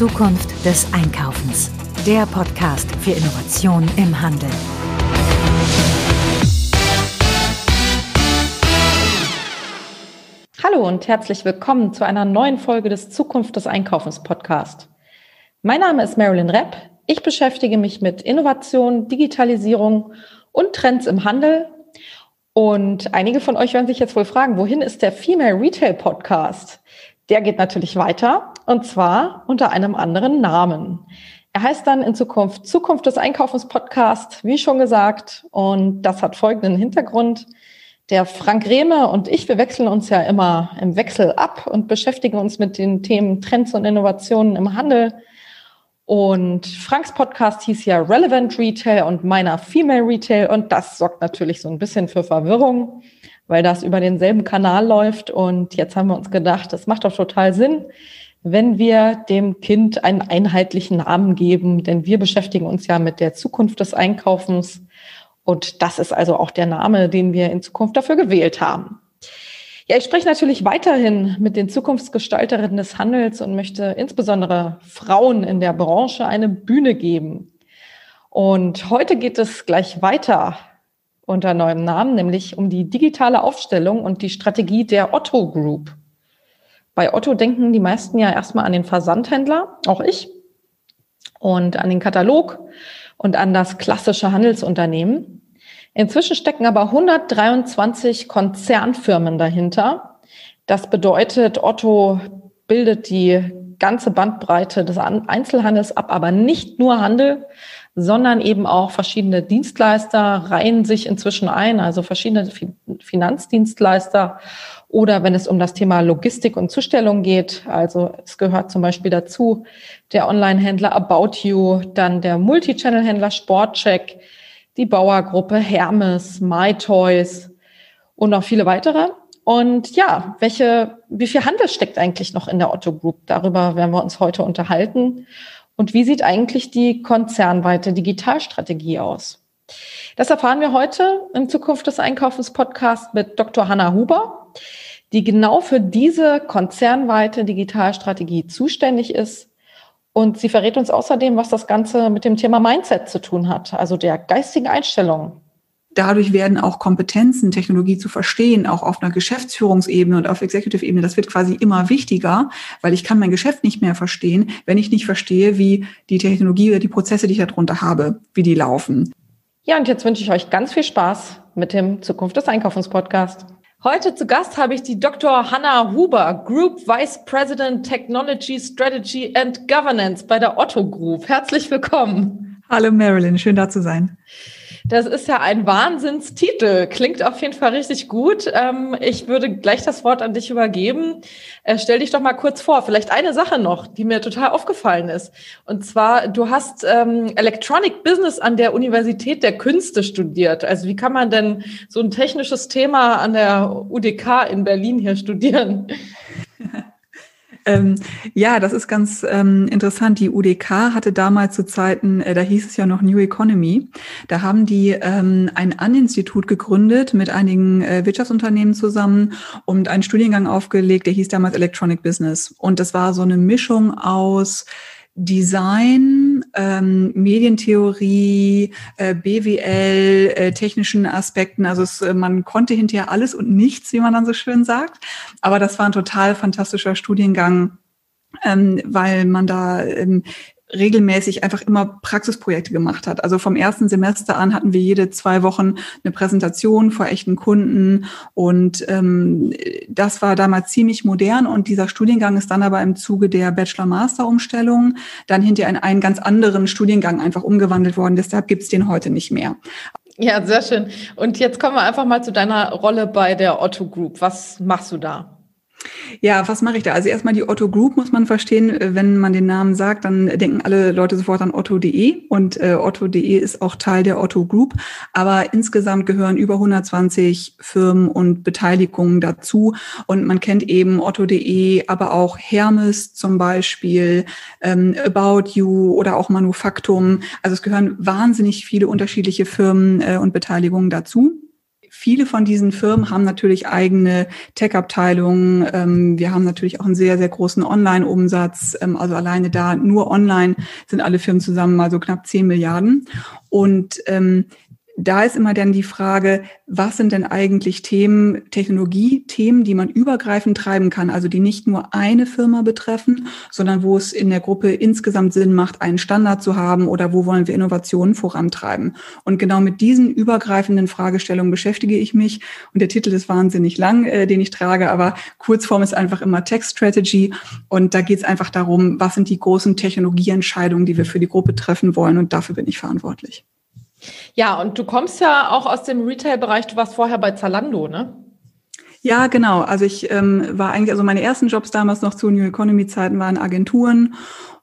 Zukunft des Einkaufens. Der Podcast für Innovation im Handel. Hallo und herzlich willkommen zu einer neuen Folge des Zukunft des Einkaufens Podcast. Mein Name ist Marilyn Repp. Ich beschäftige mich mit Innovation, Digitalisierung und Trends im Handel. Und einige von euch werden sich jetzt wohl fragen, wohin ist der Female Retail Podcast? Der geht natürlich weiter und zwar unter einem anderen Namen. Er heißt dann in Zukunft Zukunft des Einkaufens Podcast, wie schon gesagt. Und das hat folgenden Hintergrund. Der Frank Rehme und ich, wir wechseln uns ja immer im Wechsel ab und beschäftigen uns mit den Themen Trends und Innovationen im Handel. Und Franks Podcast hieß ja Relevant Retail und meiner Female Retail. Und das sorgt natürlich so ein bisschen für Verwirrung weil das über denselben Kanal läuft. Und jetzt haben wir uns gedacht, das macht doch total Sinn, wenn wir dem Kind einen einheitlichen Namen geben, denn wir beschäftigen uns ja mit der Zukunft des Einkaufens. Und das ist also auch der Name, den wir in Zukunft dafür gewählt haben. Ja, ich spreche natürlich weiterhin mit den Zukunftsgestalterinnen des Handels und möchte insbesondere Frauen in der Branche eine Bühne geben. Und heute geht es gleich weiter unter neuem Namen, nämlich um die digitale Aufstellung und die Strategie der Otto Group. Bei Otto denken die meisten ja erstmal an den Versandhändler, auch ich, und an den Katalog und an das klassische Handelsunternehmen. Inzwischen stecken aber 123 Konzernfirmen dahinter. Das bedeutet, Otto bildet die ganze Bandbreite des Einzelhandels ab, aber nicht nur Handel, sondern eben auch verschiedene Dienstleister reihen sich inzwischen ein, also verschiedene Finanzdienstleister oder wenn es um das Thema Logistik und Zustellung geht, also es gehört zum Beispiel dazu der Online-Händler About You, dann der Multichannel-Händler Sportcheck, die Bauergruppe Hermes, MyToys und noch viele weitere. Und ja, welche, wie viel Handel steckt eigentlich noch in der Otto Group? Darüber werden wir uns heute unterhalten. Und wie sieht eigentlich die konzernweite Digitalstrategie aus? Das erfahren wir heute im Zukunft des Einkaufens Podcast mit Dr. Hanna Huber, die genau für diese konzernweite Digitalstrategie zuständig ist. Und sie verrät uns außerdem, was das Ganze mit dem Thema Mindset zu tun hat, also der geistigen Einstellung dadurch werden auch Kompetenzen, Technologie zu verstehen, auch auf einer Geschäftsführungsebene und auf Executive-Ebene, das wird quasi immer wichtiger, weil ich kann mein Geschäft nicht mehr verstehen, wenn ich nicht verstehe, wie die Technologie oder die Prozesse, die ich darunter habe, wie die laufen. Ja, und jetzt wünsche ich euch ganz viel Spaß mit dem Zukunft des Einkaufens-Podcast. Heute zu Gast habe ich die Dr. Hanna Huber, Group Vice President Technology Strategy and Governance bei der Otto Group. Herzlich willkommen. Hallo Marilyn, schön da zu sein. Das ist ja ein Wahnsinnstitel. Klingt auf jeden Fall richtig gut. Ähm, ich würde gleich das Wort an dich übergeben. Äh, stell dich doch mal kurz vor. Vielleicht eine Sache noch, die mir total aufgefallen ist. Und zwar, du hast ähm, Electronic Business an der Universität der Künste studiert. Also wie kann man denn so ein technisches Thema an der UDK in Berlin hier studieren? Ähm, ja, das ist ganz ähm, interessant. Die UDK hatte damals zu Zeiten, äh, da hieß es ja noch New Economy, da haben die ähm, ein An-Institut gegründet mit einigen äh, Wirtschaftsunternehmen zusammen und einen Studiengang aufgelegt, der hieß damals Electronic Business. Und das war so eine Mischung aus Design, ähm, Medientheorie, äh, BWL, äh, technischen Aspekten. Also es, äh, man konnte hinterher alles und nichts, wie man dann so schön sagt. Aber das war ein total fantastischer Studiengang, ähm, weil man da ähm, regelmäßig einfach immer Praxisprojekte gemacht hat. Also vom ersten Semester an hatten wir jede zwei Wochen eine Präsentation vor echten Kunden und ähm, das war damals ziemlich modern und dieser Studiengang ist dann aber im Zuge der Bachelor-Master-Umstellung dann hinterher in einen ganz anderen Studiengang einfach umgewandelt worden. Deshalb gibt's den heute nicht mehr. Ja, sehr schön. Und jetzt kommen wir einfach mal zu deiner Rolle bei der Otto Group. Was machst du da? Ja, was mache ich da? Also erstmal die Otto Group muss man verstehen. Wenn man den Namen sagt, dann denken alle Leute sofort an Otto.de und äh, Otto.de ist auch Teil der Otto Group. Aber insgesamt gehören über 120 Firmen und Beteiligungen dazu. Und man kennt eben Otto.de, aber auch Hermes zum Beispiel, ähm, About You oder auch Manufaktum. Also es gehören wahnsinnig viele unterschiedliche Firmen äh, und Beteiligungen dazu viele von diesen Firmen haben natürlich eigene Tech-Abteilungen. Ähm, wir haben natürlich auch einen sehr, sehr großen Online-Umsatz. Ähm, also alleine da nur online sind alle Firmen zusammen mal so knapp 10 Milliarden. Und ähm, da ist immer dann die Frage, was sind denn eigentlich Themen, Technologiethemen, die man übergreifend treiben kann, also die nicht nur eine Firma betreffen, sondern wo es in der Gruppe insgesamt Sinn macht, einen Standard zu haben oder wo wollen wir Innovationen vorantreiben. Und genau mit diesen übergreifenden Fragestellungen beschäftige ich mich. Und der Titel ist wahnsinnig lang, äh, den ich trage, aber Kurzform ist einfach immer Tech Strategy. Und da geht es einfach darum, was sind die großen Technologieentscheidungen, die wir für die Gruppe treffen wollen. Und dafür bin ich verantwortlich. Ja, und du kommst ja auch aus dem Retail-Bereich, du warst vorher bei Zalando, ne? Ja, genau. Also ich ähm, war eigentlich, also meine ersten Jobs damals noch zu New Economy-Zeiten waren Agenturen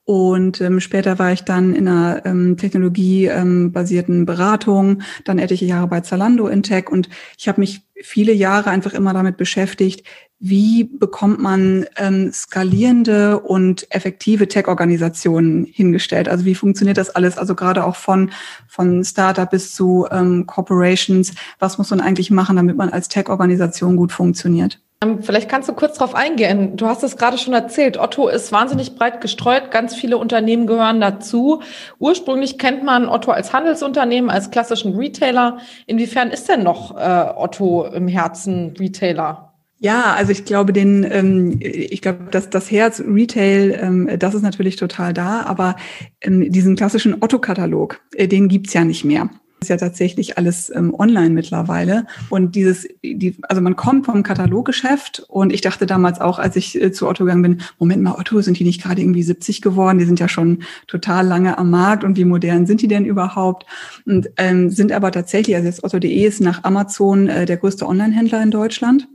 und ähm, später war ich dann in einer ähm, technologiebasierten ähm, Beratung, dann etliche Jahre bei Zalando in Tech und ich habe mich viele Jahre einfach immer damit beschäftigt, wie bekommt man ähm, skalierende und effektive Tech-Organisationen hingestellt? Also wie funktioniert das alles? Also gerade auch von, von Startup bis zu ähm, Corporations. Was muss man eigentlich machen, damit man als Tech-Organisation gut funktioniert? Ähm, vielleicht kannst du kurz darauf eingehen. Du hast es gerade schon erzählt. Otto ist wahnsinnig breit gestreut. Ganz viele Unternehmen gehören dazu. Ursprünglich kennt man Otto als Handelsunternehmen, als klassischen Retailer. Inwiefern ist denn noch äh, Otto im Herzen Retailer? Ja, also ich glaube, den, ähm, ich glaube, dass das Herz Retail, ähm, das ist natürlich total da, aber ähm, diesen klassischen Otto-Katalog, äh, den gibt's ja nicht mehr. Ist ja tatsächlich alles ähm, online mittlerweile. Und dieses, die, also man kommt vom Kataloggeschäft und ich dachte damals auch, als ich äh, zu Otto gegangen bin, Moment mal, Otto, sind die nicht gerade irgendwie 70 geworden? Die sind ja schon total lange am Markt und wie modern sind die denn überhaupt? Und ähm, sind aber tatsächlich, also jetzt Otto.de ist nach Amazon äh, der größte Online-Händler in Deutschland.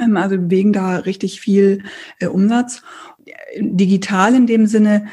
Ähm, also bewegen da richtig viel äh, Umsatz. Digital in dem Sinne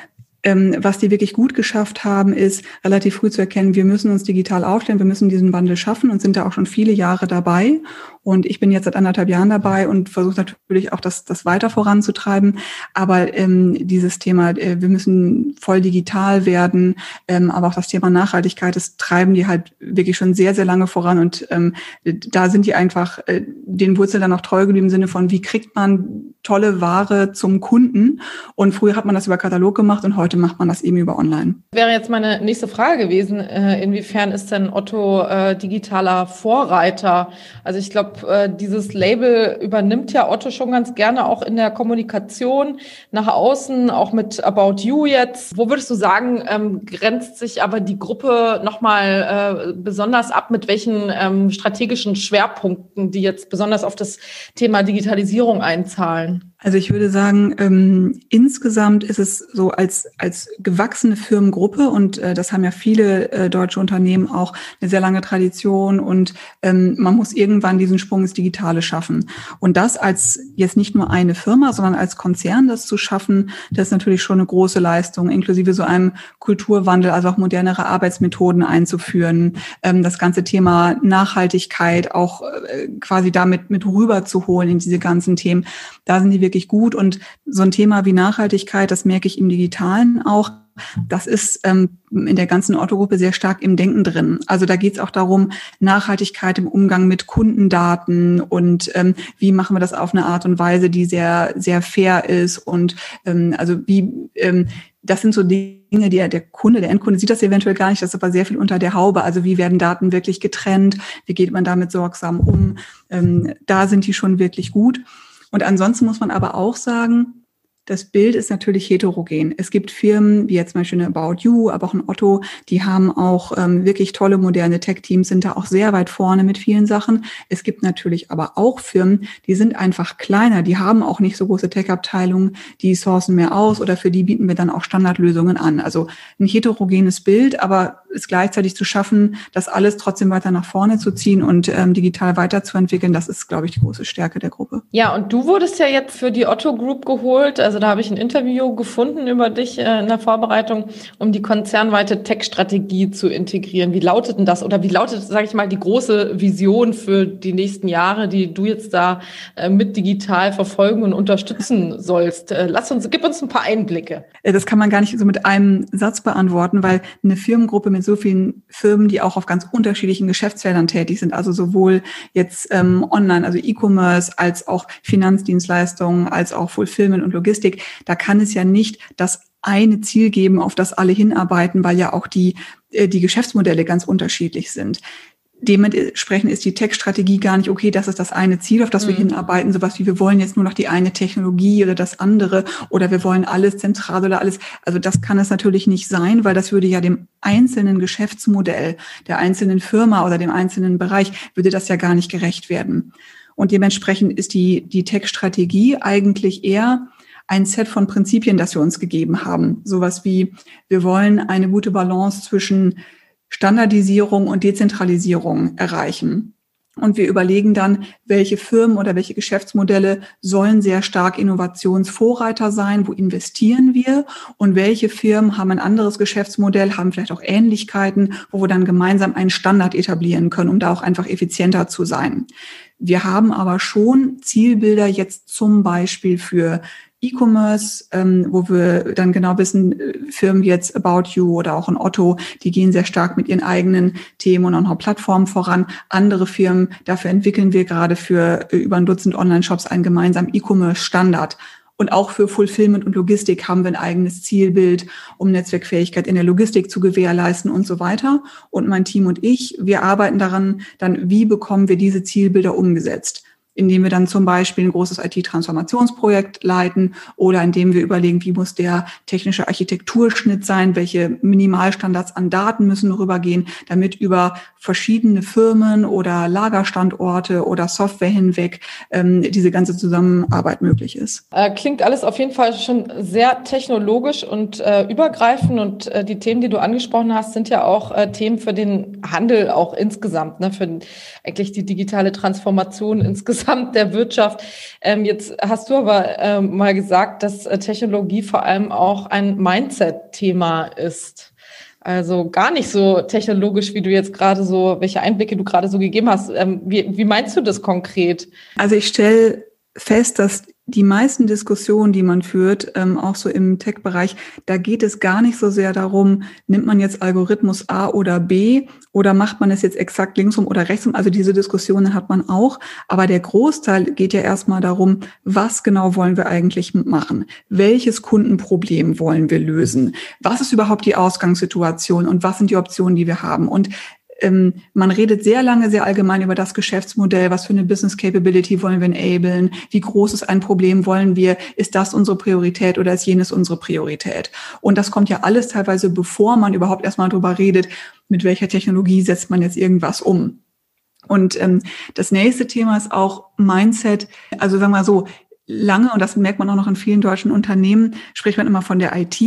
ähm, was die wirklich gut geschafft haben, ist relativ früh zu erkennen, wir müssen uns digital aufstellen, wir müssen diesen Wandel schaffen und sind da auch schon viele Jahre dabei. Und ich bin jetzt seit anderthalb Jahren dabei und versuche natürlich auch das, das weiter voranzutreiben. Aber ähm, dieses Thema, äh, wir müssen voll digital werden, ähm, aber auch das Thema Nachhaltigkeit, das treiben die halt wirklich schon sehr, sehr lange voran. Und ähm, da sind die einfach äh, den Wurzeln dann auch treu geblieben im Sinne von, wie kriegt man tolle Ware zum Kunden? Und früher hat man das über Katalog gemacht und heute macht man das eben über Online. Wäre jetzt meine nächste Frage gewesen, äh, inwiefern ist denn Otto äh, digitaler Vorreiter? Also ich glaube, glaube, äh, dieses Label übernimmt ja Otto schon ganz gerne auch in der Kommunikation nach außen, auch mit About You jetzt. Wo würdest du sagen, ähm, grenzt sich aber die Gruppe nochmal äh, besonders ab, mit welchen ähm, strategischen Schwerpunkten, die jetzt besonders auf das Thema Digitalisierung einzahlen? Also ich würde sagen, ähm, insgesamt ist es so als, als gewachsene Firmengruppe und äh, das haben ja viele äh, deutsche Unternehmen auch eine sehr lange Tradition und ähm, man muss irgendwann diesen Sprung ins Digitale schaffen. Und das als jetzt nicht nur eine Firma, sondern als Konzern das zu schaffen, das ist natürlich schon eine große Leistung, inklusive so einem Kulturwandel, also auch modernere Arbeitsmethoden einzuführen, ähm, das ganze Thema Nachhaltigkeit auch äh, quasi damit mit rüberzuholen in diese ganzen Themen. Da sind die wirklich gut. Und so ein Thema wie Nachhaltigkeit, das merke ich im Digitalen auch. Das ist ähm, in der ganzen Otto-Gruppe sehr stark im Denken drin. Also da geht es auch darum, Nachhaltigkeit im Umgang mit Kundendaten und ähm, wie machen wir das auf eine Art und Weise, die sehr, sehr fair ist und ähm, also wie ähm, das sind so Dinge, die der Kunde, der Endkunde sieht das eventuell gar nicht, das ist aber sehr viel unter der Haube. Also wie werden Daten wirklich getrennt? Wie geht man damit sorgsam um? Ähm, da sind die schon wirklich gut. Und ansonsten muss man aber auch sagen, das Bild ist natürlich heterogen. Es gibt Firmen wie jetzt zum Beispiel eine About You, aber auch ein Otto, die haben auch ähm, wirklich tolle moderne Tech-Teams, sind da auch sehr weit vorne mit vielen Sachen. Es gibt natürlich aber auch Firmen, die sind einfach kleiner, die haben auch nicht so große Tech-Abteilungen, die sourcen mehr aus oder für die bieten wir dann auch Standardlösungen an. Also ein heterogenes Bild, aber es gleichzeitig zu schaffen, das alles trotzdem weiter nach vorne zu ziehen und ähm, digital weiterzuentwickeln, das ist, glaube ich, die große Stärke der Gruppe. Ja, und du wurdest ja jetzt für die Otto Group geholt. Also da habe ich ein Interview gefunden über dich äh, in der Vorbereitung, um die konzernweite Tech-Strategie zu integrieren. Wie lautet denn das? Oder wie lautet, sage ich mal, die große Vision für die nächsten Jahre, die du jetzt da äh, mit digital verfolgen und unterstützen sollst? Äh, lass uns, gib uns ein paar Einblicke. Äh, das kann man gar nicht so mit einem Satz beantworten, weil eine Firmengruppe mit mit so vielen Firmen, die auch auf ganz unterschiedlichen Geschäftsfeldern tätig sind, also sowohl jetzt ähm, online, also E-Commerce, als auch Finanzdienstleistungen, als auch Fulfillment und Logistik. Da kann es ja nicht das eine Ziel geben, auf das alle hinarbeiten, weil ja auch die, äh, die Geschäftsmodelle ganz unterschiedlich sind. Dementsprechend ist die Tech-Strategie gar nicht, okay, das ist das eine Ziel, auf das wir mhm. hinarbeiten, sowas wie wir wollen jetzt nur noch die eine Technologie oder das andere oder wir wollen alles zentral oder alles. Also das kann es natürlich nicht sein, weil das würde ja dem einzelnen Geschäftsmodell der einzelnen Firma oder dem einzelnen Bereich, würde das ja gar nicht gerecht werden. Und dementsprechend ist die, die Tech-Strategie eigentlich eher ein Set von Prinzipien, das wir uns gegeben haben. Sowas wie, wir wollen eine gute Balance zwischen Standardisierung und Dezentralisierung erreichen. Und wir überlegen dann, welche Firmen oder welche Geschäftsmodelle sollen sehr stark Innovationsvorreiter sein, wo investieren wir und welche Firmen haben ein anderes Geschäftsmodell, haben vielleicht auch Ähnlichkeiten, wo wir dann gemeinsam einen Standard etablieren können, um da auch einfach effizienter zu sein. Wir haben aber schon Zielbilder jetzt zum Beispiel für E-Commerce, ähm, wo wir dann genau wissen, äh, Firmen wie jetzt About You oder auch ein Otto, die gehen sehr stark mit ihren eigenen Themen und auch Plattformen voran. Andere Firmen, dafür entwickeln wir gerade für äh, über ein Dutzend Online-Shops einen gemeinsamen E-Commerce-Standard. Und auch für Fulfillment und Logistik haben wir ein eigenes Zielbild, um Netzwerkfähigkeit in der Logistik zu gewährleisten und so weiter. Und mein Team und ich, wir arbeiten daran, dann, wie bekommen wir diese Zielbilder umgesetzt? Indem wir dann zum Beispiel ein großes IT-Transformationsprojekt leiten oder indem wir überlegen, wie muss der technische Architekturschnitt sein, welche Minimalstandards an Daten müssen rübergehen, damit über verschiedene Firmen oder Lagerstandorte oder Software hinweg ähm, diese ganze Zusammenarbeit möglich ist. Äh, klingt alles auf jeden Fall schon sehr technologisch und äh, übergreifend und äh, die Themen, die du angesprochen hast, sind ja auch äh, Themen für den Handel auch insgesamt, ne, für eigentlich die digitale Transformation insgesamt der Wirtschaft. Ähm, jetzt hast du aber ähm, mal gesagt, dass äh, Technologie vor allem auch ein Mindset-Thema ist. Also gar nicht so technologisch, wie du jetzt gerade so, welche Einblicke du gerade so gegeben hast. Ähm, wie, wie meinst du das konkret? Also ich stelle fest, dass die meisten Diskussionen, die man führt, ähm, auch so im Tech-Bereich, da geht es gar nicht so sehr darum, nimmt man jetzt Algorithmus A oder B oder macht man es jetzt exakt linksrum oder rechtsrum. Also diese Diskussionen hat man auch. Aber der Großteil geht ja erstmal darum, was genau wollen wir eigentlich machen? Welches Kundenproblem wollen wir lösen? Was ist überhaupt die Ausgangssituation und was sind die Optionen, die wir haben? Und ähm, man redet sehr lange, sehr allgemein über das Geschäftsmodell, was für eine Business Capability wollen wir enablen, wie groß ist ein Problem wollen wir, ist das unsere Priorität oder ist jenes unsere Priorität? Und das kommt ja alles teilweise, bevor man überhaupt erstmal darüber redet, mit welcher Technologie setzt man jetzt irgendwas um. Und ähm, das nächste Thema ist auch Mindset. Also sagen wir mal so, lange, und das merkt man auch noch in vielen deutschen Unternehmen, spricht man immer von der IT.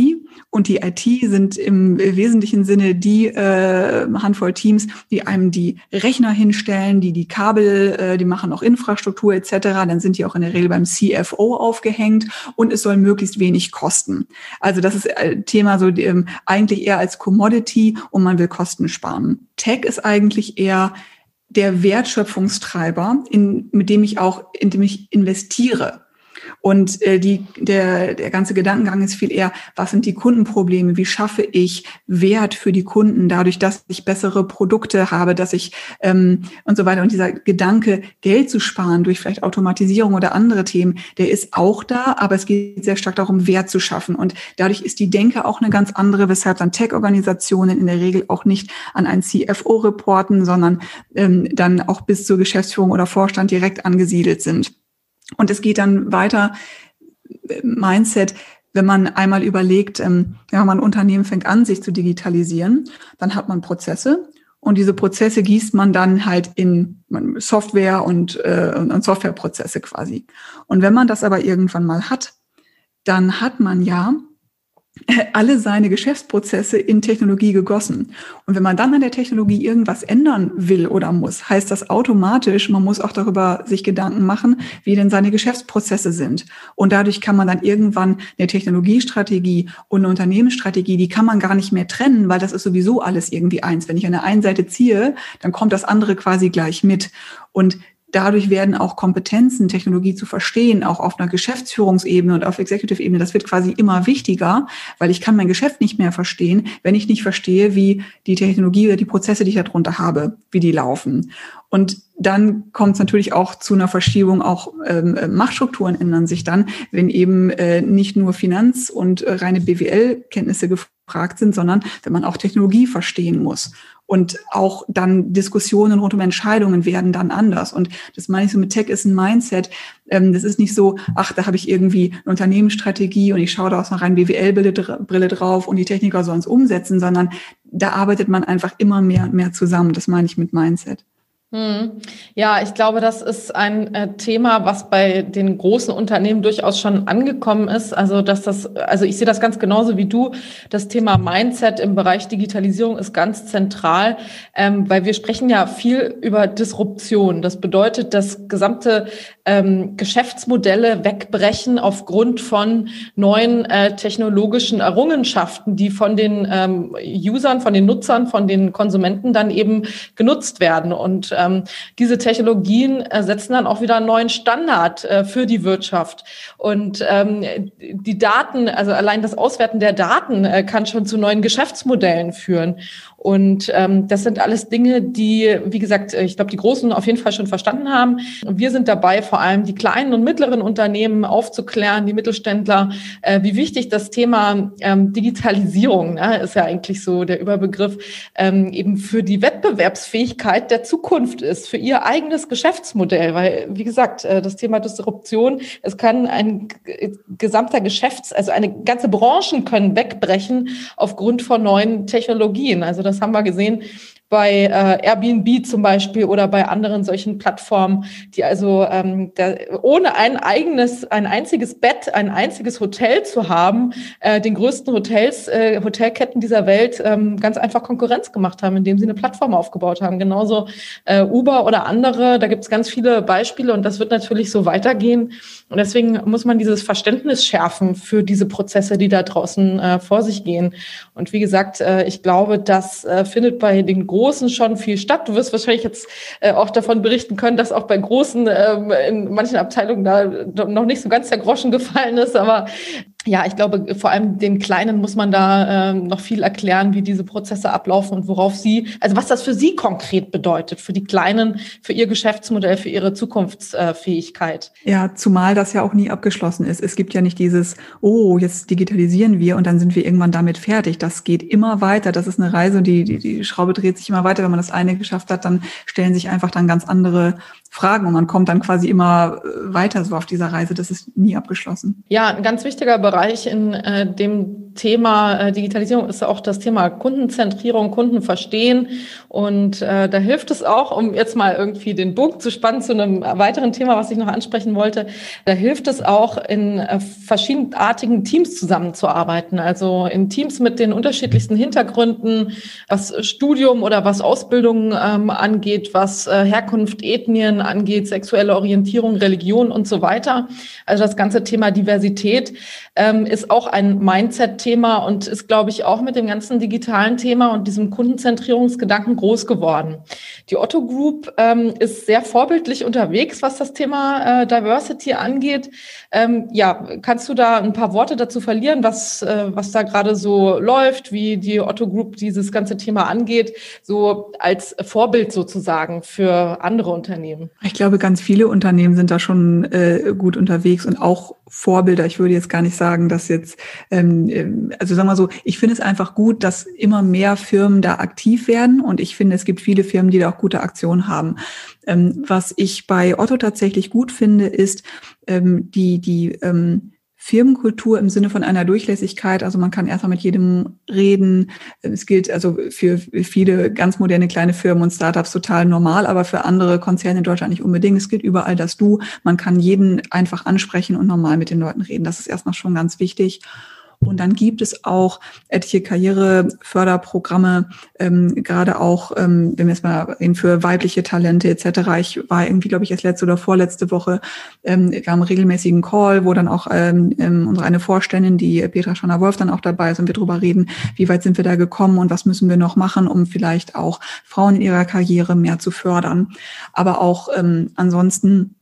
Und die IT sind im wesentlichen Sinne die äh, Handvoll Teams, die einem die Rechner hinstellen, die die Kabel, äh, die machen auch Infrastruktur etc. Dann sind die auch in der Regel beim CFO aufgehängt und es soll möglichst wenig kosten. Also das ist ein äh, Thema so ähm, eigentlich eher als Commodity und man will Kosten sparen. Tech ist eigentlich eher der Wertschöpfungstreiber, in, mit dem ich auch, in dem ich investiere. Und äh, die, der, der ganze Gedankengang ist viel eher, was sind die Kundenprobleme? Wie schaffe ich Wert für die Kunden dadurch, dass ich bessere Produkte habe, dass ich ähm, und so weiter. Und dieser Gedanke, Geld zu sparen durch vielleicht Automatisierung oder andere Themen, der ist auch da, aber es geht sehr stark darum, Wert zu schaffen. Und dadurch ist die Denke auch eine ganz andere, weshalb dann Tech-Organisationen in der Regel auch nicht an ein CFO reporten, sondern ähm, dann auch bis zur Geschäftsführung oder Vorstand direkt angesiedelt sind. Und es geht dann weiter, Mindset, wenn man einmal überlegt, ähm, ja, man Unternehmen fängt an, sich zu digitalisieren, dann hat man Prozesse und diese Prozesse gießt man dann halt in Software und, äh, und Softwareprozesse quasi. Und wenn man das aber irgendwann mal hat, dann hat man ja alle seine Geschäftsprozesse in Technologie gegossen. Und wenn man dann an der Technologie irgendwas ändern will oder muss, heißt das automatisch, man muss auch darüber sich Gedanken machen, wie denn seine Geschäftsprozesse sind. Und dadurch kann man dann irgendwann eine Technologiestrategie und eine Unternehmensstrategie, die kann man gar nicht mehr trennen, weil das ist sowieso alles irgendwie eins. Wenn ich an der einen Seite ziehe, dann kommt das andere quasi gleich mit. Und dadurch werden auch Kompetenzen, Technologie zu verstehen, auch auf einer Geschäftsführungsebene und auf Executive-Ebene, das wird quasi immer wichtiger, weil ich kann mein Geschäft nicht mehr verstehen, wenn ich nicht verstehe, wie die Technologie oder die Prozesse, die ich darunter habe, wie die laufen. Und dann kommt es natürlich auch zu einer Verschiebung, auch ähm, Machtstrukturen ändern sich dann, wenn eben äh, nicht nur Finanz- und äh, reine BWL-Kenntnisse gefragt sind, sondern wenn man auch Technologie verstehen muss. Und auch dann Diskussionen rund um Entscheidungen werden dann anders. Und das meine ich so mit Tech ist ein Mindset. Ähm, das ist nicht so, ach, da habe ich irgendwie eine Unternehmensstrategie und ich schaue da aus einer reinen BWL-Brille drauf und die Techniker sollen es umsetzen, sondern da arbeitet man einfach immer mehr und mehr zusammen. Das meine ich mit Mindset. Hm. Ja, ich glaube, das ist ein äh, Thema, was bei den großen Unternehmen durchaus schon angekommen ist. Also, dass das, also ich sehe das ganz genauso wie du. Das Thema Mindset im Bereich Digitalisierung ist ganz zentral, ähm, weil wir sprechen ja viel über Disruption. Das bedeutet, dass gesamte ähm, Geschäftsmodelle wegbrechen aufgrund von neuen äh, technologischen Errungenschaften, die von den ähm, Usern, von den Nutzern, von den Konsumenten dann eben genutzt werden und ähm, diese Technologien äh, setzen dann auch wieder einen neuen Standard äh, für die Wirtschaft. Und ähm, die Daten, also allein das Auswerten der Daten äh, kann schon zu neuen Geschäftsmodellen führen. Und ähm, das sind alles Dinge, die, wie gesagt, ich glaube, die Großen auf jeden Fall schon verstanden haben. Und wir sind dabei, vor allem die kleinen und mittleren Unternehmen aufzuklären, die Mittelständler, äh, wie wichtig das Thema ähm, Digitalisierung ne, ist ja eigentlich so der Überbegriff, ähm, eben für die Wettbewerbsfähigkeit der Zukunft ist, für ihr eigenes Geschäftsmodell. Weil, wie gesagt, äh, das Thema Disruption, es kann ein gesamter Geschäfts-, also eine ganze Branchen können wegbrechen aufgrund von neuen Technologien. Also das das haben wir gesehen bei äh, Airbnb zum Beispiel oder bei anderen solchen Plattformen, die also ähm, da, ohne ein eigenes, ein einziges Bett, ein einziges Hotel zu haben, äh, den größten Hotels, äh, Hotelketten dieser Welt ähm, ganz einfach Konkurrenz gemacht haben, indem sie eine Plattform aufgebaut haben. Genauso äh, Uber oder andere, da gibt es ganz viele Beispiele und das wird natürlich so weitergehen. Und deswegen muss man dieses Verständnis schärfen für diese Prozesse, die da draußen äh, vor sich gehen. Und wie gesagt, äh, ich glaube, das äh, findet bei den großen Großen schon viel statt. Du wirst wahrscheinlich jetzt äh, auch davon berichten können, dass auch bei Großen ähm, in manchen Abteilungen da noch nicht so ganz der Groschen gefallen ist, aber ja, ich glaube, vor allem den Kleinen muss man da ähm, noch viel erklären, wie diese Prozesse ablaufen und worauf sie, also was das für sie konkret bedeutet, für die Kleinen, für ihr Geschäftsmodell, für ihre Zukunftsfähigkeit. Ja, zumal das ja auch nie abgeschlossen ist. Es gibt ja nicht dieses, oh, jetzt digitalisieren wir und dann sind wir irgendwann damit fertig. Das geht immer weiter. Das ist eine Reise, die, die, die Schraube dreht sich immer weiter. Wenn man das eine geschafft hat, dann stellen sich einfach dann ganz andere Fragen und man kommt dann quasi immer äh, weiter so auf dieser Reise. Das ist nie abgeschlossen. Ja, ein ganz wichtiger Bereich in äh, dem Thema äh, Digitalisierung ist auch das Thema Kundenzentrierung, Kundenverstehen. Und äh, da hilft es auch, um jetzt mal irgendwie den Bogen zu spannen zu einem weiteren Thema, was ich noch ansprechen wollte. Da hilft es auch, in äh, verschiedenartigen Teams zusammenzuarbeiten. Also in Teams mit den unterschiedlichsten Hintergründen, was Studium oder was Ausbildung ähm, angeht, was äh, Herkunft, Ethnien angeht, sexuelle Orientierung, Religion und so weiter. Also das ganze Thema Diversität ähm, ist auch ein Mindset-Thema und ist, glaube ich, auch mit dem ganzen digitalen Thema und diesem Kundenzentrierungsgedanken groß geworden. Die Otto Group ähm, ist sehr vorbildlich unterwegs, was das Thema äh, Diversity angeht. Ähm, ja, kannst du da ein paar Worte dazu verlieren, was, äh, was da gerade so läuft, wie die Otto Group dieses ganze Thema angeht, so als Vorbild sozusagen für andere Unternehmen? Ich glaube, ganz viele Unternehmen sind da schon äh, gut unterwegs und auch Vorbilder. Ich würde jetzt gar nicht sagen, dass jetzt, ähm, ähm, also sagen wir so, ich finde es einfach gut, dass immer mehr Firmen da aktiv werden und ich finde, es gibt viele Firmen, die da auch gute Aktionen haben. Ähm, was ich bei Otto tatsächlich gut finde, ist ähm, die, die ähm, Firmenkultur im Sinne von einer Durchlässigkeit. Also man kann erstmal mit jedem reden. Es gilt also für viele ganz moderne kleine Firmen und Startups total normal, aber für andere Konzerne in Deutschland nicht unbedingt. Es gilt überall das Du. Man kann jeden einfach ansprechen und normal mit den Leuten reden. Das ist erstmal schon ganz wichtig. Und dann gibt es auch etliche Karriereförderprogramme, ähm, gerade auch, ähm, wenn wir jetzt mal reden, für weibliche Talente etc. Ich war irgendwie, glaube ich, erst letzte oder vorletzte Woche, ähm, wir haben einen regelmäßigen Call, wo dann auch ähm, ähm, unsere eine Vorständin, die Petra Schauner-Wolf, dann auch dabei ist und wir darüber reden, wie weit sind wir da gekommen und was müssen wir noch machen, um vielleicht auch Frauen in ihrer Karriere mehr zu fördern. Aber auch ähm, ansonsten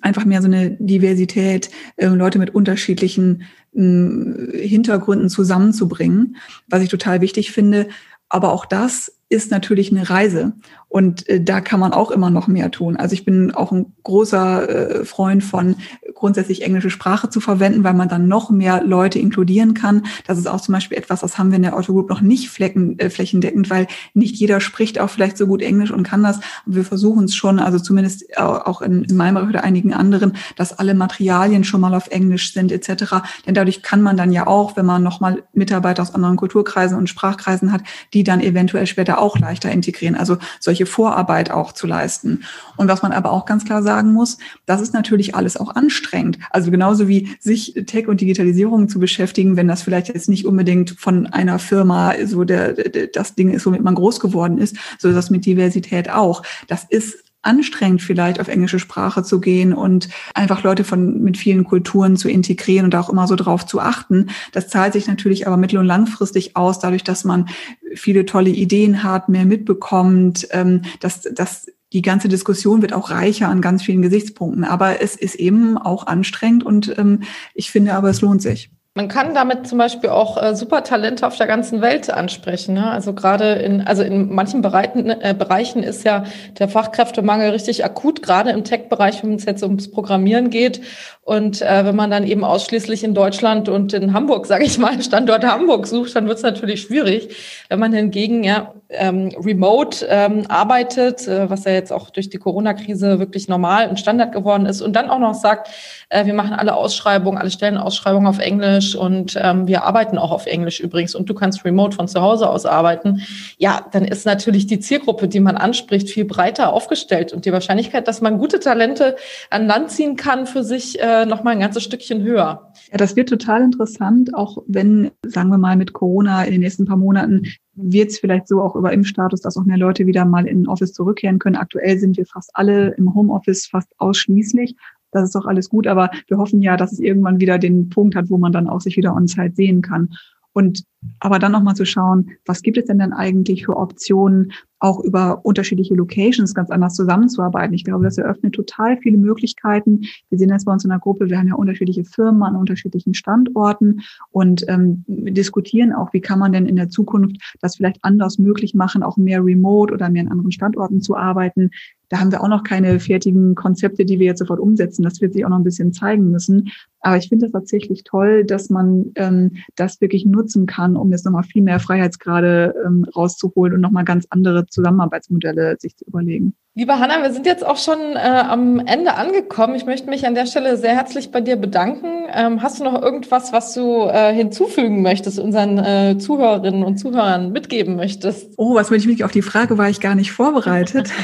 einfach mehr so eine Diversität, äh, Leute mit unterschiedlichen Hintergründen zusammenzubringen, was ich total wichtig finde. Aber auch das ist natürlich eine Reise. Und äh, da kann man auch immer noch mehr tun. Also ich bin auch ein großer äh, Freund von grundsätzlich englische Sprache zu verwenden, weil man dann noch mehr Leute inkludieren kann. Das ist auch zum Beispiel etwas, das haben wir in der Auto Group noch nicht flecken, äh, flächendeckend, weil nicht jeder spricht auch vielleicht so gut Englisch und kann das. Und wir versuchen es schon, also zumindest auch in, in meinem Bereich oder einigen anderen, dass alle Materialien schon mal auf Englisch sind etc. Denn dadurch kann man dann ja auch, wenn man nochmal Mitarbeiter aus anderen Kulturkreisen und Sprachkreisen hat, die dann eventuell später auch leichter integrieren. Also solche Vorarbeit auch zu leisten. Und was man aber auch ganz klar sagen muss, das ist natürlich alles auch anstrengend. Also genauso wie sich Tech und Digitalisierung zu beschäftigen, wenn das vielleicht jetzt nicht unbedingt von einer Firma so der, der das Ding ist, womit man groß geworden ist, so ist das mit Diversität auch. Das ist anstrengend vielleicht auf englische Sprache zu gehen und einfach Leute von mit vielen Kulturen zu integrieren und auch immer so drauf zu achten. Das zahlt sich natürlich aber mittel- und langfristig aus, dadurch, dass man viele tolle Ideen hat, mehr mitbekommt, ähm, dass, dass die ganze Diskussion wird auch reicher an ganz vielen Gesichtspunkten. Aber es ist eben auch anstrengend und ähm, ich finde aber, es lohnt sich. Man kann damit zum Beispiel auch äh, super Talente auf der ganzen Welt ansprechen. Ne? Also gerade in, also in manchen Bereichen, äh, Bereichen ist ja der Fachkräftemangel richtig akut, gerade im Tech-Bereich, wenn es jetzt ums Programmieren geht. Und äh, wenn man dann eben ausschließlich in Deutschland und in Hamburg, sage ich mal, Standort Hamburg sucht, dann wird es natürlich schwierig. Wenn man hingegen ja ähm, remote ähm, arbeitet, äh, was ja jetzt auch durch die Corona-Krise wirklich normal und Standard geworden ist, und dann auch noch sagt, äh, wir machen alle Ausschreibungen, alle Stellenausschreibungen auf Englisch und ähm, wir arbeiten auch auf Englisch übrigens und du kannst remote von zu Hause aus arbeiten, ja, dann ist natürlich die Zielgruppe, die man anspricht, viel breiter aufgestellt und die Wahrscheinlichkeit, dass man gute Talente an Land ziehen kann für sich, äh, noch mal ein ganzes Stückchen höher. Ja, das wird total interessant, auch wenn, sagen wir mal, mit Corona in den nächsten paar Monaten wird es vielleicht so auch über Impfstatus, dass auch mehr Leute wieder mal in Office zurückkehren können. Aktuell sind wir fast alle im Homeoffice, fast ausschließlich. Das ist doch alles gut, aber wir hoffen ja, dass es irgendwann wieder den Punkt hat, wo man dann auch sich wieder on-site sehen kann. Und aber dann nochmal zu schauen, was gibt es denn dann eigentlich für Optionen, auch über unterschiedliche Locations ganz anders zusammenzuarbeiten. Ich glaube, das eröffnet total viele Möglichkeiten. Wir sehen das bei uns in der Gruppe, wir haben ja unterschiedliche Firmen an unterschiedlichen Standorten und ähm, diskutieren auch, wie kann man denn in der Zukunft das vielleicht anders möglich machen, auch mehr remote oder mehr an anderen Standorten zu arbeiten. Da haben wir auch noch keine fertigen Konzepte, die wir jetzt sofort umsetzen. Das wird sich auch noch ein bisschen zeigen müssen. Aber ich finde es tatsächlich toll, dass man ähm, das wirklich nutzen kann, um jetzt nochmal viel mehr Freiheitsgrade ähm, rauszuholen und nochmal ganz andere Zusammenarbeitsmodelle sich zu überlegen. Liebe Hanna, wir sind jetzt auch schon äh, am Ende angekommen. Ich möchte mich an der Stelle sehr herzlich bei dir bedanken. Ähm, hast du noch irgendwas, was du äh, hinzufügen möchtest, unseren äh, Zuhörerinnen und Zuhörern mitgeben möchtest? Oh, was möchte ich mich auf die Frage war ich gar nicht vorbereitet.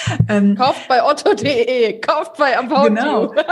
ähm, kauft bei otto.de, kauft bei About Genau.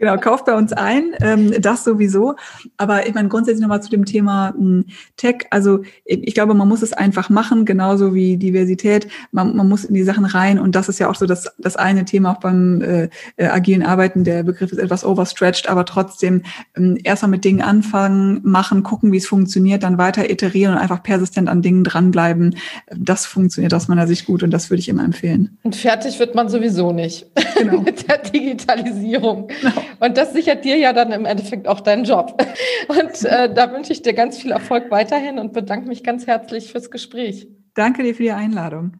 Genau, kauft bei uns ein, ähm, das sowieso. Aber ich meine, grundsätzlich nochmal zu dem Thema hm, Tech. Also ich glaube, man muss es einfach machen, genauso wie Diversität. Man, man muss in die Sachen rein. Und das ist ja auch so das, das eine Thema auch beim äh, äh, agilen Arbeiten. Der Begriff ist etwas overstretched, aber trotzdem ähm, erstmal mit Dingen anfangen, machen, gucken, wie es funktioniert, dann weiter iterieren und einfach persistent an Dingen dranbleiben. Das funktioniert aus meiner Sicht gut und das würde ich immer empfehlen. Und fertig wird man sowieso nicht genau. mit der Digitalisierung. Genau. Und das sichert dir ja dann im Endeffekt auch deinen Job. Und äh, da wünsche ich dir ganz viel Erfolg weiterhin und bedanke mich ganz herzlich fürs Gespräch. Danke dir für die Einladung.